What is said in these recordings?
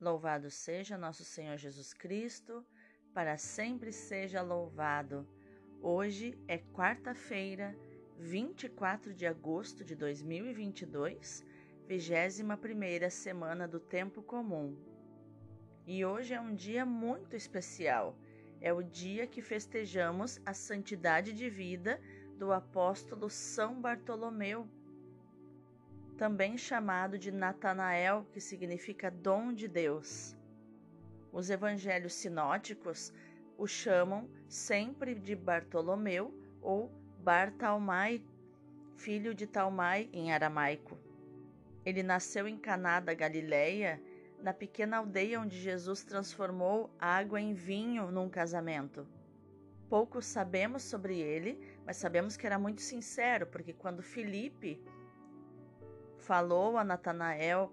Louvado seja nosso Senhor Jesus Cristo, para sempre seja louvado. Hoje é quarta-feira, 24 de agosto de 2022, 21 semana do Tempo Comum. E hoje é um dia muito especial. É o dia que festejamos a santidade de vida do apóstolo São Bartolomeu também chamado de Natanael, que significa dom de Deus. Os evangelhos sinóticos o chamam sempre de Bartolomeu ou Bartalmai, filho de Talmai em aramaico. Ele nasceu em Caná da Galileia, na pequena aldeia onde Jesus transformou água em vinho num casamento. Pouco sabemos sobre ele, mas sabemos que era muito sincero, porque quando Filipe falou a Natanael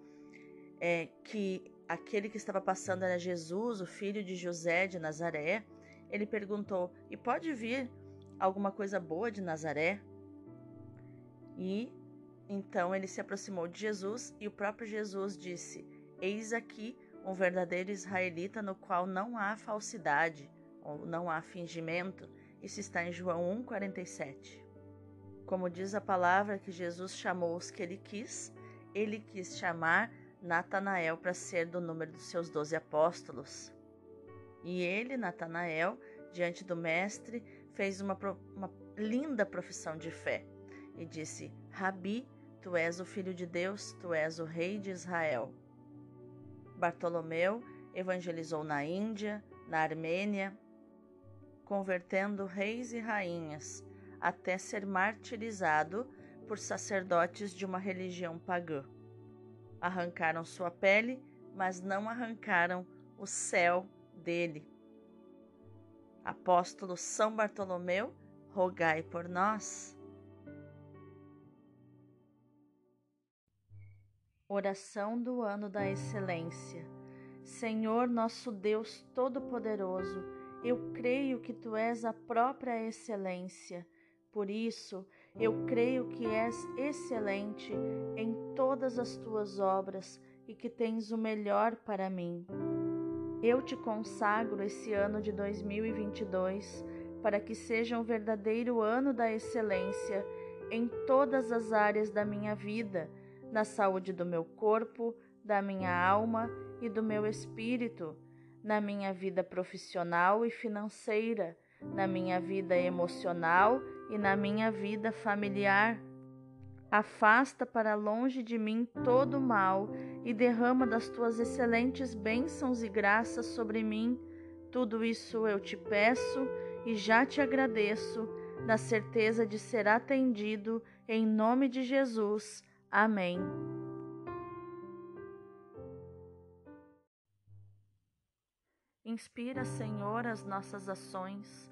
é, que aquele que estava passando era Jesus, o filho de José de Nazaré, ele perguntou: E pode vir alguma coisa boa de Nazaré? E então ele se aproximou de Jesus e o próprio Jesus disse: Eis aqui um verdadeiro israelita no qual não há falsidade ou não há fingimento. Isso está em João 1,47. Como diz a palavra que Jesus chamou os que ele quis, ele quis chamar Natanael para ser do número dos seus doze apóstolos. E ele, Natanael, diante do Mestre, fez uma, uma linda profissão de fé e disse: Rabi, tu és o Filho de Deus, tu és o Rei de Israel. Bartolomeu evangelizou na Índia, na Armênia, convertendo reis e rainhas até ser martirizado por sacerdotes de uma religião pagã. Arrancaram sua pele, mas não arrancaram o céu dele. Apóstolo São Bartolomeu, rogai por nós. Oração do ano da excelência. Senhor nosso Deus Todo-Poderoso, eu creio que tu és a própria excelência por isso, eu creio que és excelente em todas as tuas obras e que tens o melhor para mim. Eu te consagro esse ano de 2022 para que seja um verdadeiro ano da excelência em todas as áreas da minha vida, na saúde do meu corpo, da minha alma e do meu espírito, na minha vida profissional e financeira, na minha vida emocional e na minha vida familiar. Afasta para longe de mim todo o mal e derrama das tuas excelentes bênçãos e graças sobre mim. Tudo isso eu te peço e já te agradeço, na certeza de ser atendido, em nome de Jesus. Amém. Inspira, Senhor, as nossas ações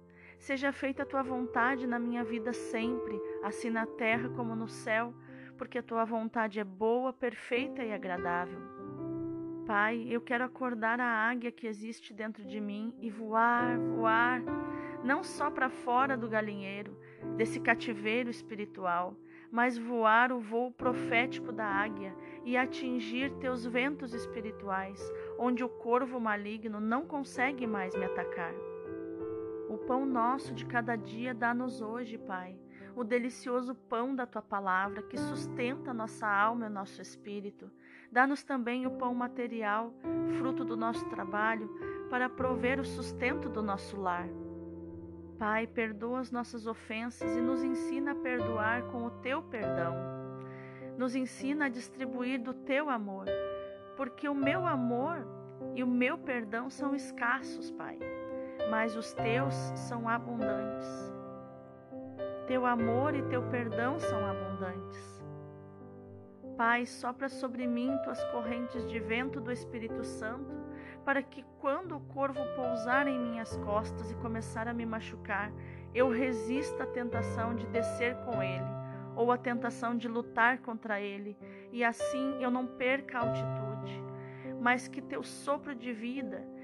Seja feita a tua vontade na minha vida sempre, assim na terra como no céu, porque a tua vontade é boa, perfeita e agradável. Pai, eu quero acordar a águia que existe dentro de mim e voar, voar, não só para fora do galinheiro, desse cativeiro espiritual, mas voar o voo profético da águia e atingir teus ventos espirituais, onde o corvo maligno não consegue mais me atacar. O pão nosso de cada dia dá-nos hoje, Pai, o delicioso pão da tua palavra que sustenta nossa alma e nosso espírito. Dá-nos também o pão material, fruto do nosso trabalho, para prover o sustento do nosso lar. Pai, perdoa as nossas ofensas e nos ensina a perdoar com o teu perdão. Nos ensina a distribuir do teu amor, porque o meu amor e o meu perdão são escassos, Pai, mas os teus são abundantes. Teu amor e teu perdão são abundantes. Pai, sopra sobre mim tuas correntes de vento do Espírito Santo para que quando o corvo pousar em minhas costas e começar a me machucar, eu resista à tentação de descer com ele, ou à tentação de lutar contra ele, e assim eu não perca a altitude, mas que teu sopro de vida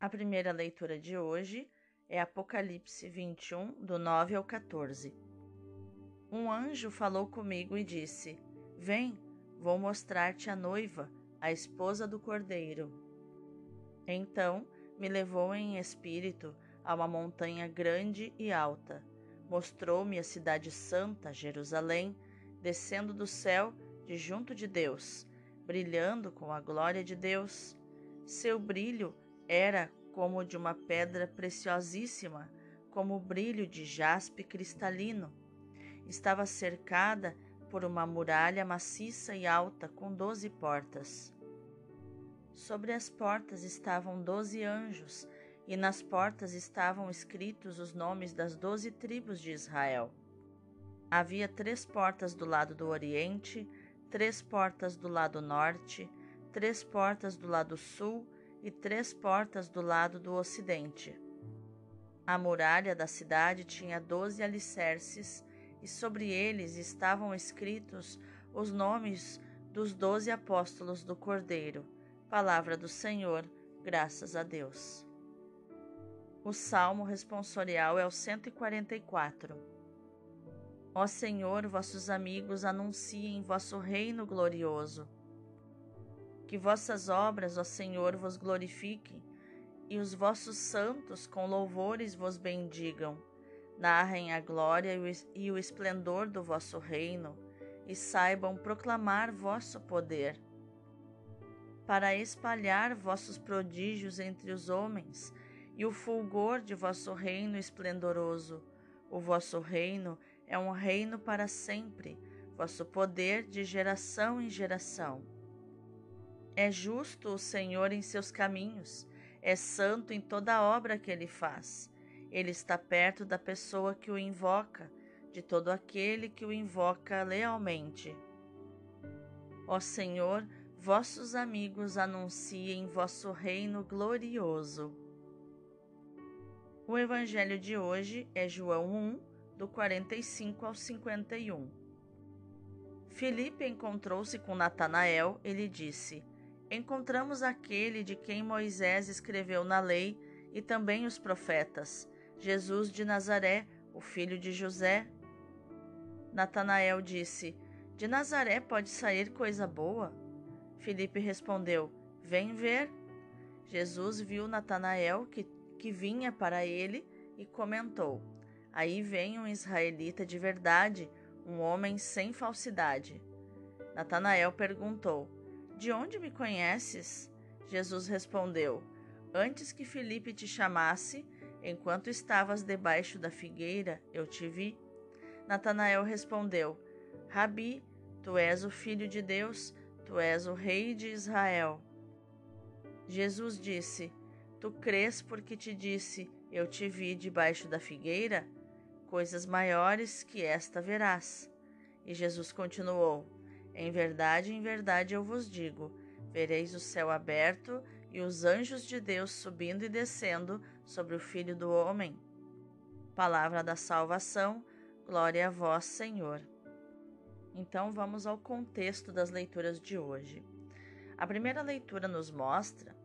A primeira leitura de hoje é Apocalipse 21, do 9 ao 14 um anjo falou comigo e disse: Vem, vou mostrar-te a noiva, a esposa do cordeiro. Então me levou em espírito a uma montanha grande e alta. Mostrou-me a cidade santa, Jerusalém, descendo do céu de junto de Deus, brilhando com a glória de Deus. Seu brilho era como de uma pedra preciosíssima, como o brilho de jaspe cristalino estava cercada por uma muralha maciça e alta com doze portas. Sobre as portas estavam doze anjos, e nas portas estavam escritos os nomes das doze tribos de Israel. Havia três portas do lado do oriente, três portas do lado norte, três portas do lado sul e três portas do lado do ocidente. A muralha da cidade tinha doze alicerces e sobre eles estavam escritos os nomes dos doze apóstolos do Cordeiro. Palavra do Senhor, graças a Deus. O salmo responsorial é o 144. Ó Senhor, vossos amigos anunciem vosso reino glorioso. Que vossas obras, ó Senhor, vos glorifiquem, e os vossos santos com louvores vos bendigam narrem a glória e o esplendor do vosso reino e saibam proclamar vosso poder. Para espalhar vossos prodígios entre os homens e o fulgor de vosso reino esplendoroso. O vosso reino é um reino para sempre, vosso poder de geração em geração. É justo o Senhor em seus caminhos, é santo em toda obra que ele faz. Ele está perto da pessoa que o invoca, de todo aquele que o invoca lealmente. Ó Senhor, vossos amigos anunciem vosso reino glorioso. O evangelho de hoje é João 1, do 45 ao 51. Filipe encontrou-se com Natanael e lhe disse: Encontramos aquele de quem Moisés escreveu na lei e também os profetas, Jesus de Nazaré, o filho de José. Natanael disse: De Nazaré pode sair coisa boa? Filipe respondeu: Vem ver. Jesus viu Natanael que que vinha para ele e comentou: Aí vem um israelita de verdade, um homem sem falsidade. Natanael perguntou: De onde me conheces? Jesus respondeu: Antes que Felipe te chamasse, enquanto estavas debaixo da figueira, eu te vi. Natanael respondeu: Rabi, tu és o filho de Deus, tu és o rei de Israel. Jesus disse: Tu crês porque te disse: Eu te vi debaixo da figueira? Coisas maiores que esta verás. E Jesus continuou: Em verdade, em verdade eu vos digo: vereis o céu aberto e os anjos de Deus subindo e descendo sobre o Filho do Homem. Palavra da salvação, glória a vós, Senhor. Então vamos ao contexto das leituras de hoje. A primeira leitura nos mostra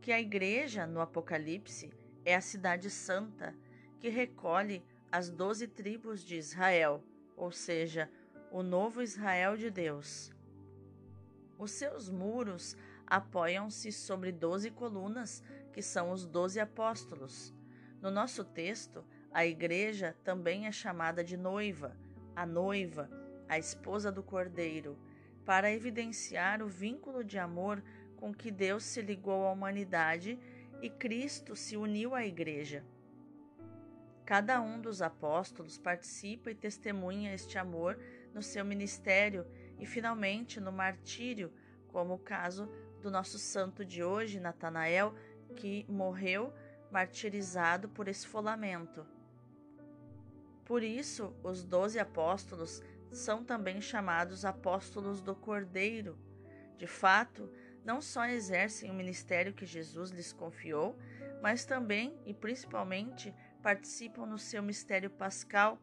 que a igreja no Apocalipse é a cidade santa que recolhe as doze tribos de Israel, ou seja, o novo Israel de Deus. Os seus muros apoiam-se sobre doze colunas, que são os doze apóstolos. No nosso texto, a igreja também é chamada de noiva, a noiva, a esposa do cordeiro, para evidenciar o vínculo de amor com que Deus se ligou à humanidade e Cristo se uniu à Igreja. Cada um dos apóstolos participa e testemunha este amor no seu ministério e, finalmente, no martírio, como o caso do nosso santo de hoje, Natanael, que morreu martirizado por esfolamento. Por isso, os doze apóstolos são também chamados apóstolos do Cordeiro. De fato, não só exercem o ministério que Jesus lhes confiou, mas também e principalmente participam no seu mistério pascal,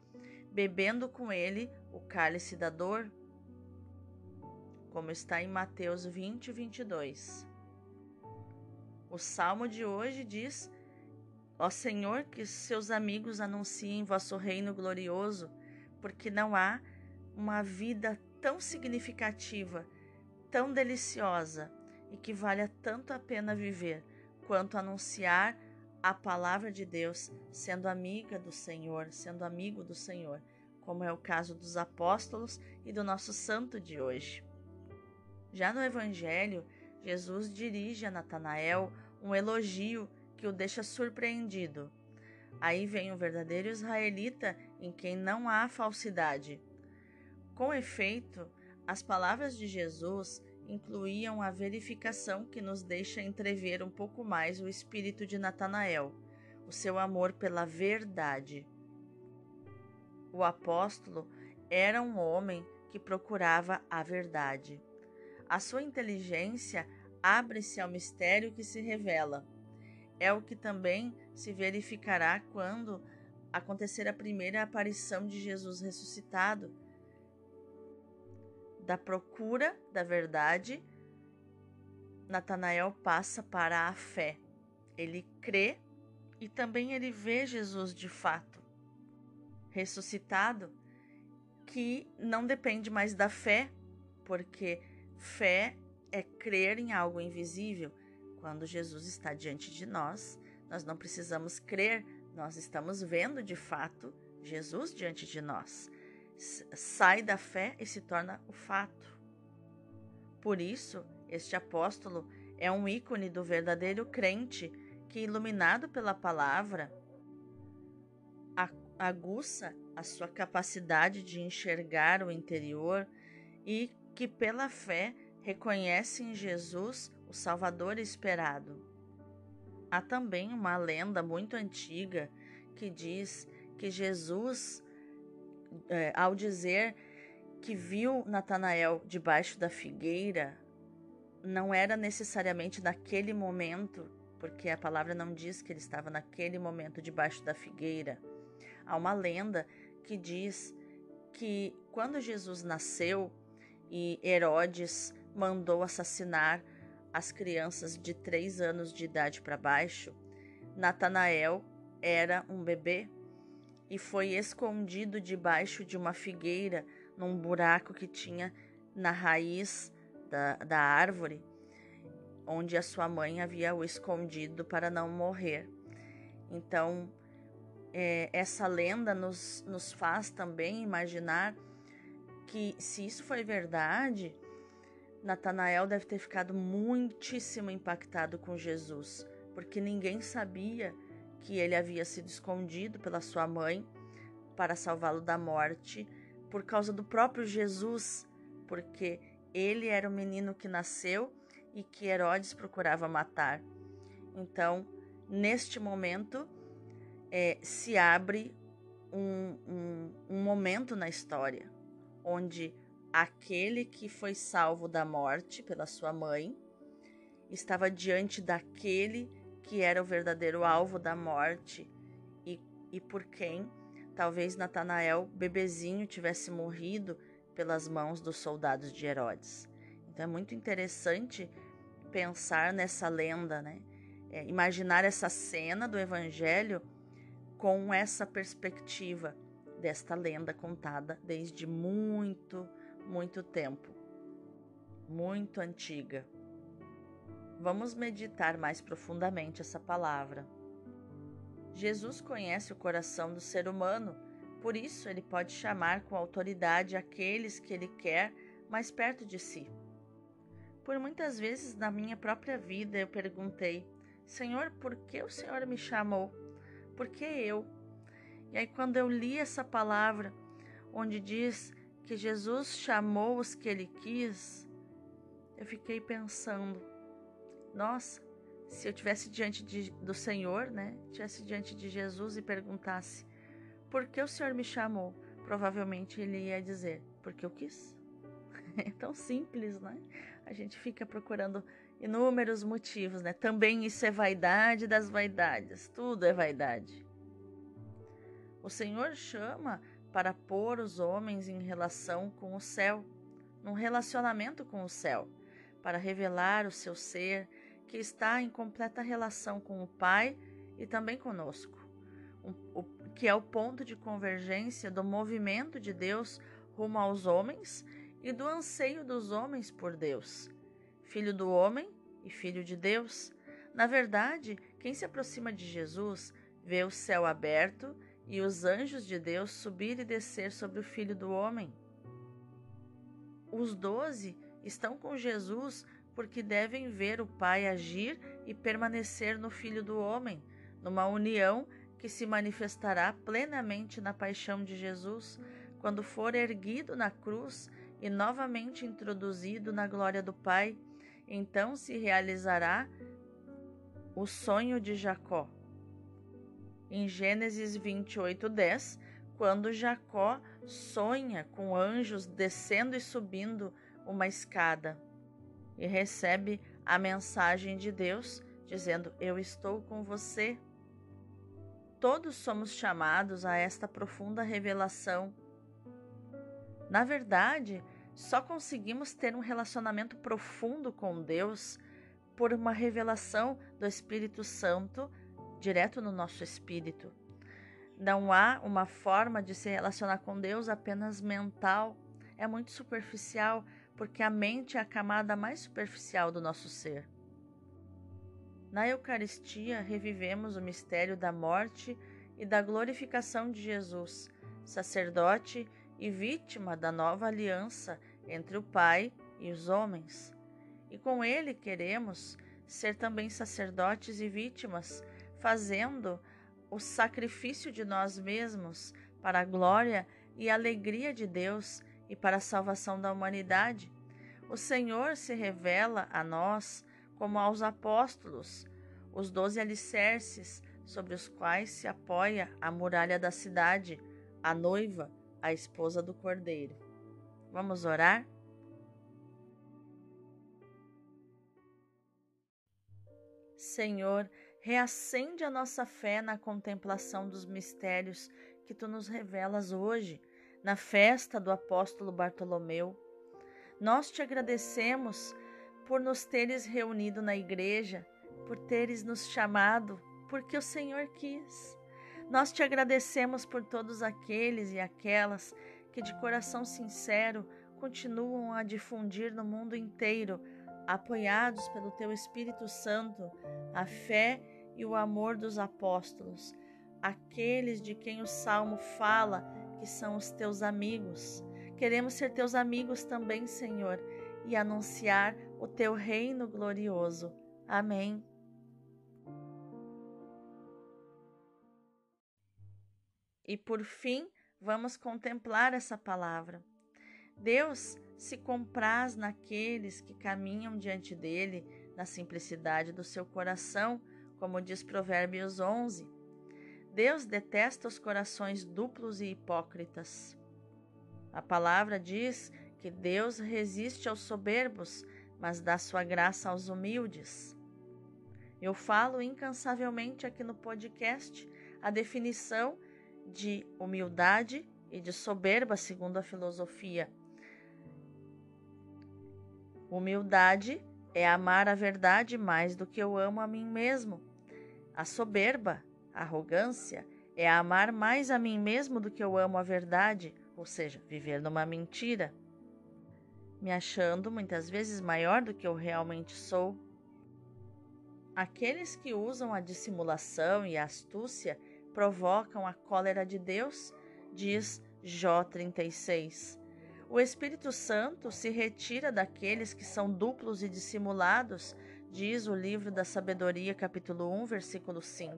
bebendo com ele o cálice da dor, como está em Mateus 20, 22. O salmo de hoje diz: Ó Senhor, que seus amigos anunciem vosso reino glorioso, porque não há uma vida tão significativa, tão deliciosa, e que valha tanto a pena viver quanto anunciar a palavra de Deus, sendo amiga do Senhor, sendo amigo do Senhor, como é o caso dos apóstolos e do nosso santo de hoje. Já no Evangelho, Jesus dirige a Natanael um elogio que o deixa surpreendido. Aí vem o verdadeiro israelita em quem não há falsidade. Com efeito, as palavras de Jesus incluíam a verificação que nos deixa entrever um pouco mais o espírito de Natanael, o seu amor pela verdade. O apóstolo era um homem que procurava a verdade. A sua inteligência abre-se ao mistério que se revela. É o que também se verificará quando acontecer a primeira aparição de Jesus ressuscitado da procura da verdade, Natanael passa para a fé. Ele crê e também ele vê Jesus de fato ressuscitado, que não depende mais da fé, porque fé é crer em algo invisível. Quando Jesus está diante de nós, nós não precisamos crer, nós estamos vendo de fato Jesus diante de nós sai da fé e se torna o fato. Por isso, este apóstolo é um ícone do verdadeiro crente que, iluminado pela palavra, aguça a sua capacidade de enxergar o interior e que, pela fé, reconhece em Jesus o Salvador esperado. Há também uma lenda muito antiga que diz que Jesus é, ao dizer que viu Natanael debaixo da figueira, não era necessariamente naquele momento porque a palavra não diz que ele estava naquele momento debaixo da figueira. Há uma lenda que diz que quando Jesus nasceu e Herodes mandou assassinar as crianças de três anos de idade para baixo, Natanael era um bebê e foi escondido debaixo de uma figueira num buraco que tinha na raiz da, da árvore, onde a sua mãe havia o escondido para não morrer. Então, é, essa lenda nos, nos faz também imaginar que, se isso foi verdade, Natanael deve ter ficado muitíssimo impactado com Jesus, porque ninguém sabia que ele havia sido escondido pela sua mãe para salvá-lo da morte por causa do próprio Jesus, porque ele era o menino que nasceu e que Herodes procurava matar. Então, neste momento, é, se abre um, um, um momento na história onde aquele que foi salvo da morte pela sua mãe estava diante daquele que era o verdadeiro alvo da morte e, e por quem talvez Natanael, bebezinho, tivesse morrido pelas mãos dos soldados de Herodes. Então é muito interessante pensar nessa lenda, né? É, imaginar essa cena do Evangelho com essa perspectiva desta lenda contada desde muito, muito tempo, muito antiga. Vamos meditar mais profundamente essa palavra. Jesus conhece o coração do ser humano, por isso ele pode chamar com autoridade aqueles que ele quer mais perto de si. Por muitas vezes na minha própria vida eu perguntei: Senhor, por que o Senhor me chamou? Por que eu? E aí, quando eu li essa palavra, onde diz que Jesus chamou os que ele quis, eu fiquei pensando: nossa, se eu tivesse diante de, do Senhor, né? Tivesse diante de Jesus e perguntasse: Por que o Senhor me chamou? Provavelmente ele ia dizer: Porque eu quis. É tão simples, né? A gente fica procurando inúmeros motivos, né? Também isso é vaidade das vaidades, tudo é vaidade. O Senhor chama para pôr os homens em relação com o céu, num relacionamento com o céu, para revelar o seu ser, que está em completa relação com o Pai e também conosco, o, que é o ponto de convergência do movimento de Deus rumo aos homens e do anseio dos homens por Deus. Filho do homem e filho de Deus. Na verdade, quem se aproxima de Jesus vê o céu aberto e os anjos de Deus subir e descer sobre o Filho do Homem. Os doze estão com Jesus porque devem ver o Pai agir e permanecer no Filho do Homem, numa união que se manifestará plenamente na paixão de Jesus, quando for erguido na cruz e novamente introduzido na glória do Pai. Então se realizará o sonho de Jacó. Em Gênesis 28, 10, quando Jacó sonha com anjos descendo e subindo uma escada e recebe a mensagem de Deus dizendo: Eu estou com você. Todos somos chamados a esta profunda revelação. Na verdade, só conseguimos ter um relacionamento profundo com Deus por uma revelação do Espírito Santo direto no nosso espírito. Não há uma forma de se relacionar com Deus apenas mental, é muito superficial porque a mente é a camada mais superficial do nosso ser. Na Eucaristia, revivemos o mistério da morte e da glorificação de Jesus, sacerdote e vítima da nova aliança entre o Pai e os homens. E com ele queremos ser também sacerdotes e vítimas, fazendo o sacrifício de nós mesmos para a glória e alegria de Deus e para a salvação da humanidade. O Senhor se revela a nós como aos apóstolos, os doze alicerces sobre os quais se apoia a muralha da cidade, a noiva, a esposa do cordeiro. Vamos orar? Senhor, reacende a nossa fé na contemplação dos mistérios que tu nos revelas hoje, na festa do apóstolo Bartolomeu. Nós te agradecemos por nos teres reunido na igreja, por teres nos chamado, porque o Senhor quis. Nós te agradecemos por todos aqueles e aquelas que de coração sincero continuam a difundir no mundo inteiro, apoiados pelo teu Espírito Santo, a fé e o amor dos apóstolos, aqueles de quem o salmo fala que são os teus amigos. Queremos ser teus amigos também, Senhor, e anunciar o teu reino glorioso. Amém. E por fim, vamos contemplar essa palavra. Deus se compraz naqueles que caminham diante dele na simplicidade do seu coração, como diz Provérbios 11. Deus detesta os corações duplos e hipócritas. A palavra diz que Deus resiste aos soberbos, mas dá sua graça aos humildes. Eu falo incansavelmente aqui no podcast a definição de humildade e de soberba, segundo a filosofia. Humildade é amar a verdade mais do que eu amo a mim mesmo. A soberba Arrogância é amar mais a mim mesmo do que eu amo a verdade, ou seja, viver numa mentira, me achando muitas vezes maior do que eu realmente sou. Aqueles que usam a dissimulação e a astúcia provocam a cólera de Deus, diz Jó 36. O Espírito Santo se retira daqueles que são duplos e dissimulados, diz o livro da Sabedoria, capítulo 1, versículo 5.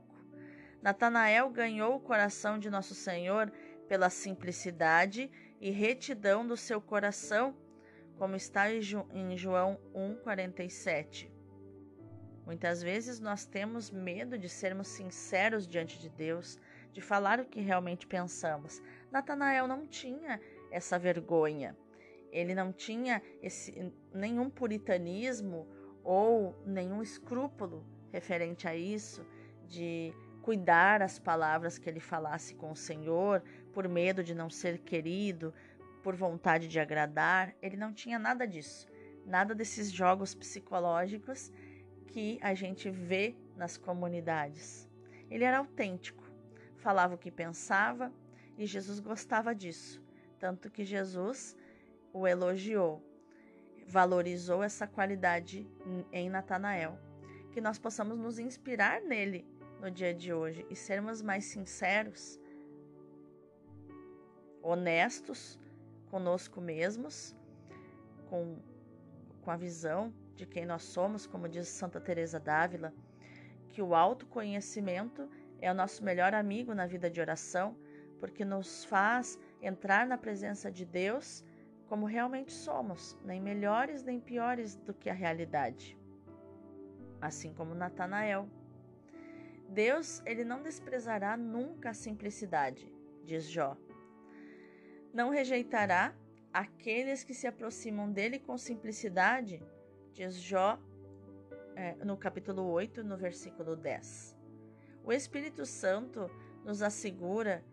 Natanael ganhou o coração de nosso Senhor pela simplicidade e retidão do seu coração, como está em João 1,47. Muitas vezes nós temos medo de sermos sinceros diante de Deus, de falar o que realmente pensamos. Natanael não tinha essa vergonha. Ele não tinha esse, nenhum puritanismo ou nenhum escrúpulo referente a isso, de cuidar as palavras que ele falasse com o Senhor, por medo de não ser querido, por vontade de agradar. Ele não tinha nada disso, nada desses jogos psicológicos que a gente vê nas comunidades. Ele era autêntico, falava o que pensava e Jesus gostava disso, tanto que Jesus o elogiou, valorizou essa qualidade em Natanael. Que nós possamos nos inspirar nele no dia de hoje e sermos mais sinceros, honestos conosco mesmos, com, com a visão de quem nós somos, como diz Santa Teresa d'Ávila, que o autoconhecimento é o nosso melhor amigo na vida de oração, porque nos faz entrar na presença de Deus como realmente somos, nem melhores nem piores do que a realidade. Assim como Natanael. Deus, ele não desprezará nunca a simplicidade, diz Jó. Não rejeitará aqueles que se aproximam dele com simplicidade, diz Jó é, no capítulo 8, no versículo 10. O Espírito Santo nos assegura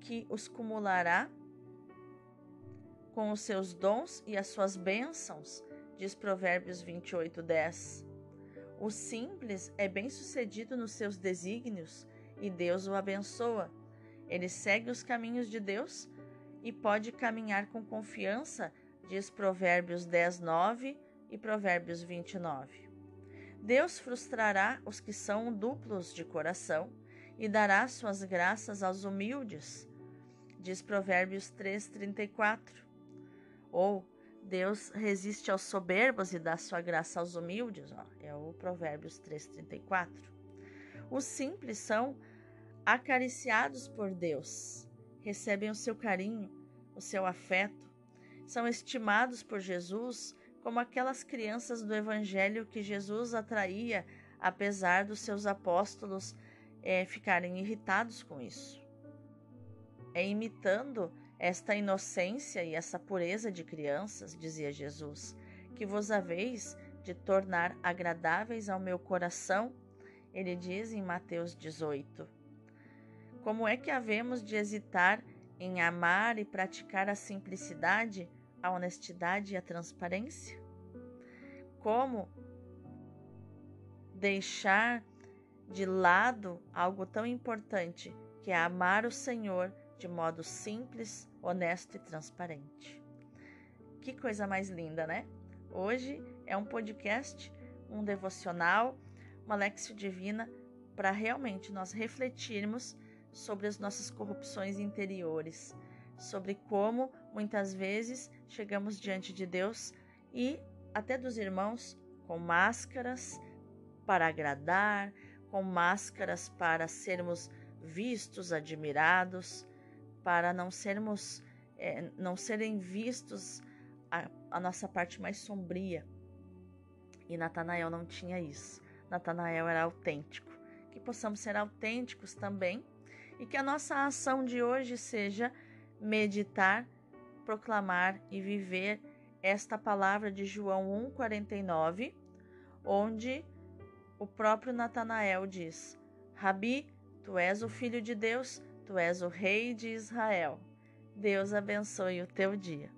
que os cumulará com os seus dons e as suas bênçãos, diz Provérbios 28, 10. O simples é bem-sucedido nos seus desígnios e Deus o abençoa. Ele segue os caminhos de Deus e pode caminhar com confiança, diz Provérbios 10, 9 e Provérbios 29. Deus frustrará os que são duplos de coração e dará suas graças aos humildes, diz Provérbios 3, 34. Ou Deus resiste aos soberbos e dá sua graça aos humildes, ó, é o Provérbios 3:34. Os simples são acariciados por Deus, recebem o seu carinho, o seu afeto, são estimados por Jesus como aquelas crianças do evangelho que Jesus atraía, apesar dos seus apóstolos é, ficarem irritados com isso. É imitando esta inocência e essa pureza de crianças, dizia Jesus, que vos haveis de tornar agradáveis ao meu coração Ele diz em Mateus 18: Como é que havemos de hesitar em amar e praticar a simplicidade, a honestidade e a transparência? Como deixar de lado algo tão importante que é amar o Senhor de modo simples, honesto e transparente? Que coisa mais linda, né? Hoje é um podcast, um devocional uma lexio divina para realmente nós refletirmos sobre as nossas corrupções interiores, sobre como muitas vezes chegamos diante de Deus e até dos irmãos com máscaras para agradar, com máscaras para sermos vistos, admirados, para não sermos, é, não serem vistos a, a nossa parte mais sombria. E Natanael não tinha isso. Natanael era autêntico. Que possamos ser autênticos também e que a nossa ação de hoje seja meditar, proclamar e viver esta palavra de João 1:49, onde o próprio Natanael diz: Rabi, tu és o filho de Deus, tu és o rei de Israel. Deus abençoe o teu dia.